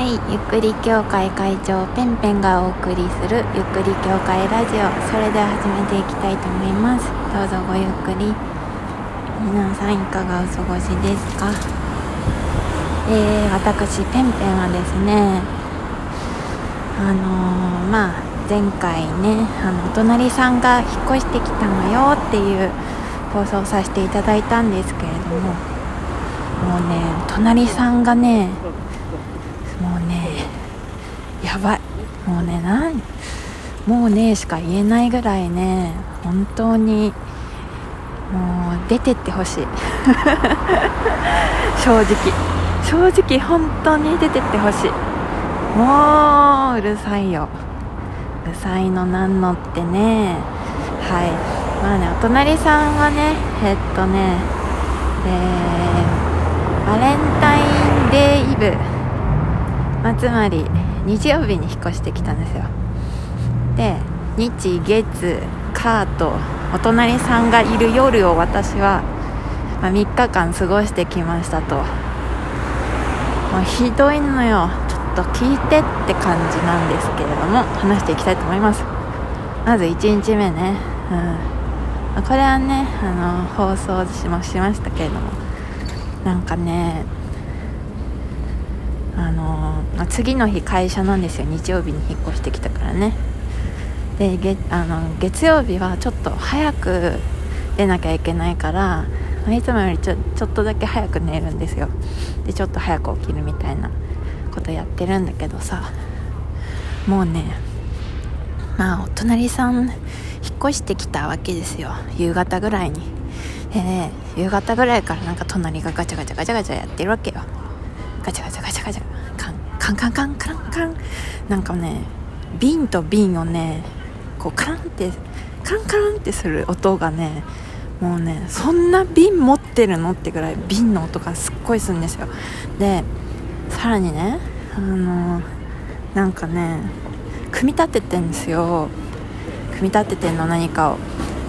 はい、ゆっくり協会会長ペンペンがお送りするゆっくり協会ラジオ。それでは始めていきたいと思います。どうぞごゆっくり。皆さんいかがお過ごしですか？えー、私ペンペンはですねあのー、まあ前回ねあのお隣さんが引っ越してきたのよっていう放送させていただいたんですけれどももうね隣さんがねもうねやばい。もうねなんもうねしか言えないぐらいね本当にもう出てってほしい。正直。正直本当に出てってほしい。もううるさいよ。うるさいのなんのってね。はい。まあねお隣さんはねえっとねえ、バレンタインデーイブ。まあ、つまり日曜日に引っ越してきたんですよ。で日月火とお隣さんがいる夜を私は、ま、3日間過ごしてきましたと。もうひどいのよ。ちょっと聞いてって感じなんですけれども話していきたいと思います。まず1日目ね、うん、これはねあの放送しもしましたけれども。なんかねあの次の日会社なんですよ。日曜日に引っ越してきたからね。で月あの月曜日はちょっと早く出なきゃいけないからいつもよりちょちょっとだけ早く寝るんですよ。でちょっと早く起きるみたいなことやってるんだけどさ。もうねまあお隣さん引っ越してきたわけですよ。夕方ぐらいに。でね夕方ぐらいからなんか隣がガチャガチャガチャガチャやってるわけよ。ガチャガチャガチャガチャ。カンカンカンカンカンカン。なんかね瓶と瓶をねこうカランってカンカランってする音がねもうねそんな瓶持ってるのってぐらい瓶の音がすっごいするんですよ。でさらにねあのなんかね組み立ててんですよ。組み立ててんの何かを。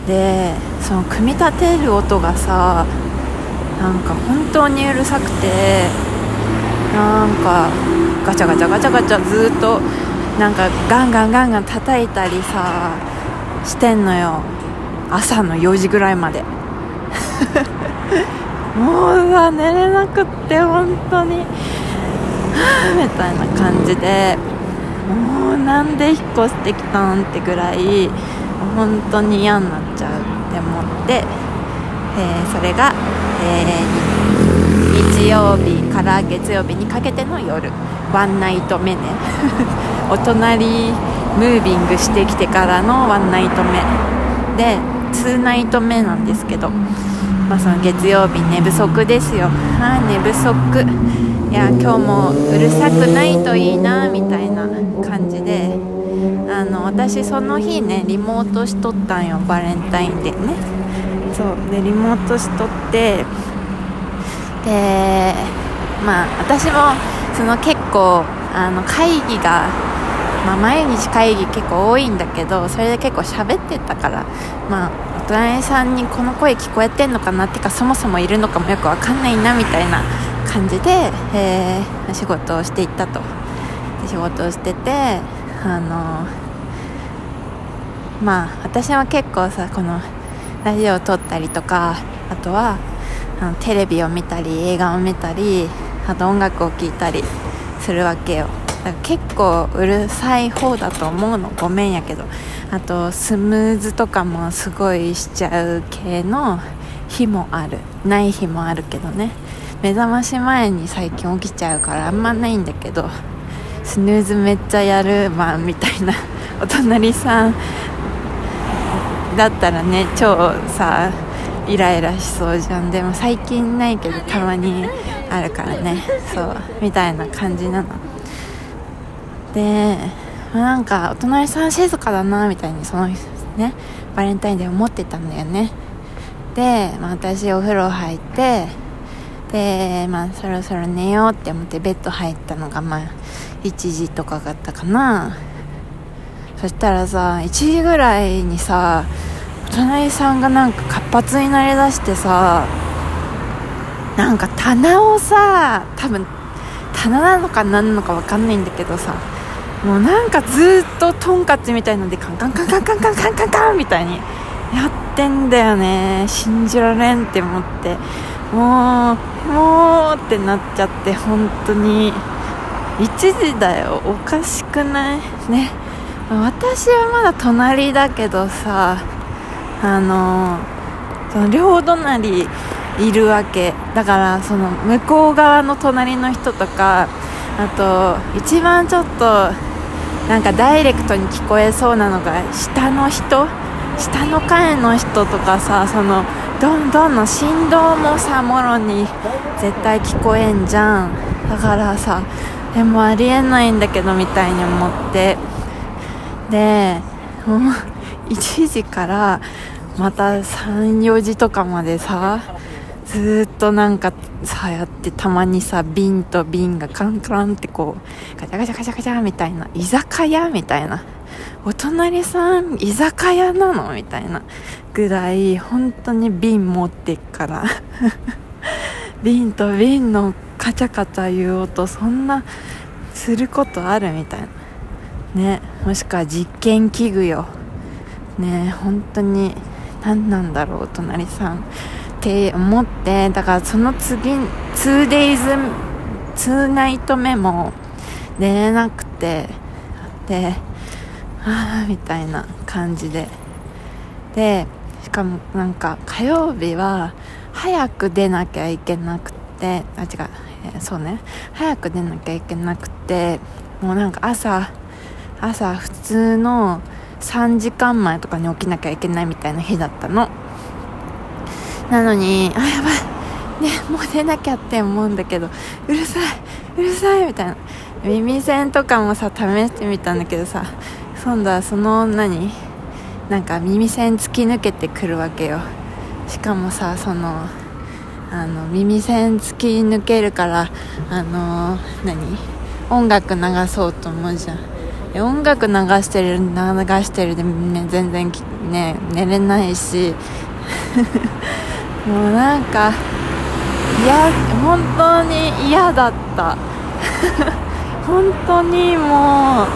でその組み立てる音がさなんか本当にうるさくてなんかガチャガチャガチャガチャずっとなんかガンガンガンガン叩いたりさしてんのよ。朝の4時ぐらいまで。もうさ寝れなくって本当に。みたいな感じで。もうなんで引っ越してきたんってぐらい本当に嫌になっちゃうって思って、えー、それが、えー、日曜日。から月曜日にかけての夜ワンナイト目ね。お隣ムービングしてきてからのワンナイト目。で2ナイト目なんですけど、まあ、その月曜日寝不足ですよ。はい寝不足。いや今日もうるさくないといいなみたいな感じで。あの私その日ねリモートしとったんよバレンタインでね。そうでリモートしとってでまあ私もその結構あの会議が、まあ、毎日会議結構多いんだけどそれで結構喋ってたからまあお隣さんにこの声聞こえてんのかなっていうかそもそもいるのかもよく分かんないなみたいな感じで、えー、仕事をしていったと。仕事をしててあのまあ私は結構さこのラジオを撮ったりとかあとはあのテレビを見たり映画を見たりあと音楽を聴いたりするわけよ。だから結構うるさい方だと思うの。ごめんやけど。あとスムーズとかもすごいしちゃう系の日もある。ない日もあるけどね。目覚まし前に最近起きちゃうからあんまないんだけど。スヌーズめっちゃやるわみたいな。お隣さんだったらね超さイライラしそうじゃん。でも最近ないけどたまにあるからね。そう。みたいな感じなの。で、なんかお隣さん静かだなみたいにそのねバレンタインで思ってたんだよね。で、まあ、私お風呂入ってでまあそろそろ寝ようって思ってベッド入ったのがまあ1時とかだったかな。そしたらさ1時ぐらいにさお隣さんがなんか活発になりだしてさなんか棚をさ多分鼻なのか何なのか分かんないんだけどさもうなんかずっとトンカチみたいのでカンカンカンカンカンカンカンカンカンみたいにやってんだよね。信じられんって思って。もうもうってなっちゃって本当に。1時だよ。おかしくない？ね。私はまだ隣だけどさあのその両隣いるわけ。だからその向こう側の隣の人とかあと一番ちょっとなんかダイレクトに聞こえそうなのが下の人下の階の人とかさそのどんどんの振動もさもろに絶対聞こえんじゃん。だからさでもありえないんだけどみたいに思って。でもう1時からまた34時とかまでさずっとなんかさやってたまにさ瓶と瓶がカンカンってこうガチャガチャガチャガチャみたいな居酒屋みたいなお隣さん居酒屋なのみたいなぐらい本当に瓶持ってっから 瓶と瓶のカチャカチャ言う音そんなすることあるみたいな。ねもしくは実験器具よ。ね本当に何なんだろうお隣さん。って思ってだからその次 2days 2ナイト目も寝れなくてでああみたいな感じで。でしかもなんか火曜日は早く出なきゃいけなくてあ違う、えそうね。早く出なきゃいけなくてもうなんか朝朝普通の3時間前とかに起きなきゃいけないみたいな日だったの。なのにあやばい。ねもう出なきゃって思うんだけどうるさいうるさいみたいな。耳栓とかもさ試してみたんだけどさ今度はその何なんか耳栓突き抜けてくるわけよ。しかもさそのあの耳栓突き抜けるからあの何？音楽流そうと思うじゃん。音楽流してる流してるで、ね、全然ね寝れないし。もうなんかいや本当に嫌だった。本当にもう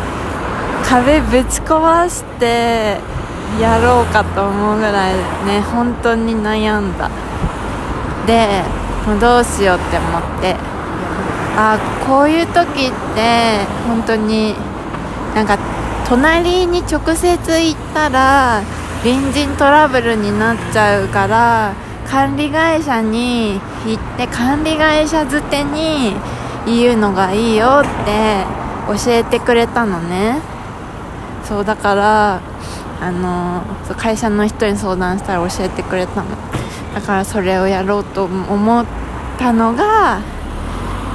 壁ぶち壊してやろうかと思うぐらいね本当に悩んだ。でもうどうしようって思って。あこういう時って本当になんか隣に直接行ったら隣人トラブルになっちゃうから管理会社に行って管理会社づてに言うのがいいよって教えてくれたのね。そうだからあの会社の人に相談したら教えてくれたの。だからそれをやろうと思ったのが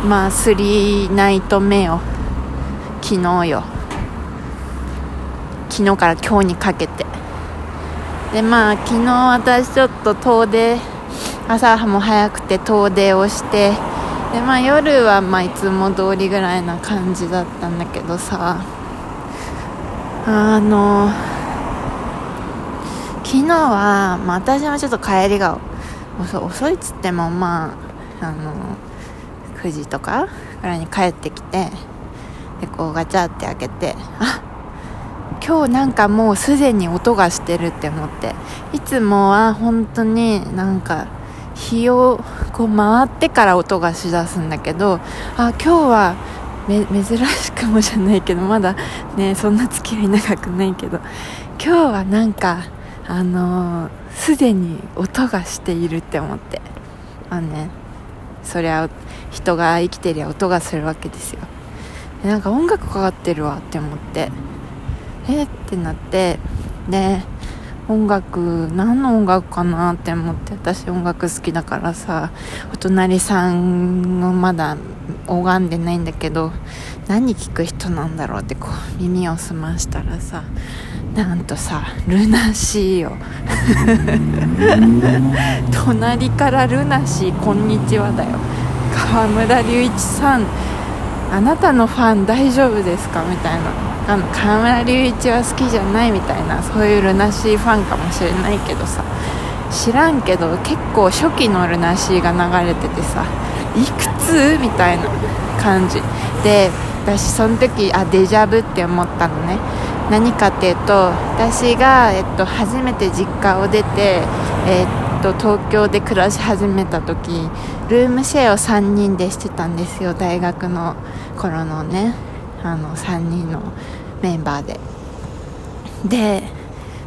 まあ3ナイト目よ。昨日よ。昨日から今日にかけて。でまあ昨日私ちょっと遠出朝も早くて遠出をしてでまあ夜はまあいつも通りぐらいな感じだったんだけどさ。あの昨日は、まあ、私もちょっと帰りが遅いっつってもまああの9時とかぐらいに帰ってきてでこうガチャって開けてあっ今日なんかもうすでに音がしてるって思って。いつもは本当になんか日をこう回ってから音がしだすんだけどあ今日は珍しくもじゃないけどまだねそんな付き合い長くないけど今日はなんかあのす、でに音がしているって思って。あねそりゃ人が生きてりゃ音がするわけですよ。なんか音楽かかってるわって思って。えってなってで音楽何の音楽かなって思って私音楽好きだからさお隣さんもまだ拝んでないんだけど何聞く人なんだろうってこう耳を澄ましたらさなんとさルナシーよ。隣からルナシーこんにちはだよ。川村隆一さんあなたのファン大丈夫ですか？みたいなあの河村隆一は好きじゃないみたいなそういうルナシーファンかもしれないけどさ。知らんけど結構初期のルナシーが流れててさいくつ？みたいな感じ。で私その時あデジャブって思ったのね。何かっていうと私が、えっと、初めて実家を出て、えっと、東京で暮らし始めた時ルームシェアを3人でしてたんですよ大学の頃のね。あの3人のメンバーで。で、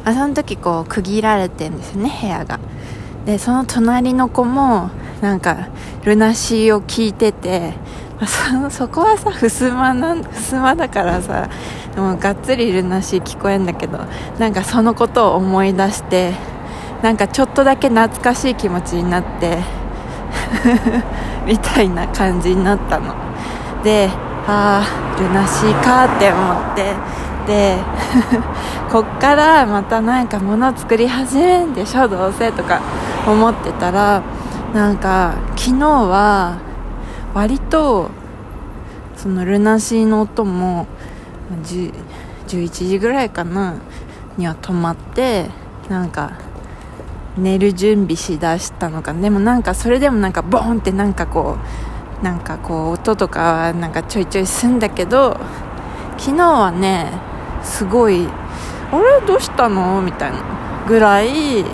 あ、その時こう区切られてるんですよね部屋が。でその隣の子もなんかルナシーを聞いてて、あ、そそこはさ襖な襖だからさもうがっつりルナシー聞こえんだけどなんかそのことを思い出してなんかちょっとだけ懐かしい気持ちになって みたいな感じになったの。でああルナシーかって思ってで こっからまたなんか物作り始めるんでしょどうせとか思ってたらなんか昨日は割とそのルナシーの音も11時ぐらいかなには止まってなんか寝る準備しだしたのかでもなんかそれでもなんかボーンってなんかこうなんかこう音とかはなんかちょいちょいすんだけど昨日はねすごいあれどうしたの？みたいなぐらい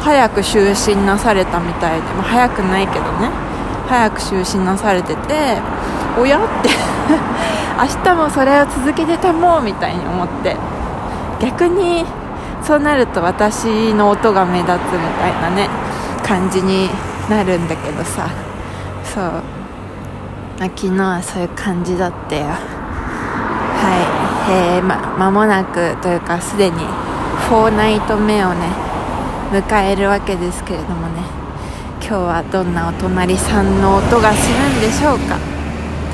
早く就寝なされたみたいで、まあ、早くないけどね。早く就寝なされてておやって 明日もそれを続けてたもうみたいに思って。逆にそうなると私の音が目立つみたいなね感じになるんだけどさ。そう、昨日はそういう感じだったよはい。えー、ま間もなくというかすでにフォーナイト目をね迎えるわけですけれどもね。今日はどんなお隣さんの音がするんでしょうか？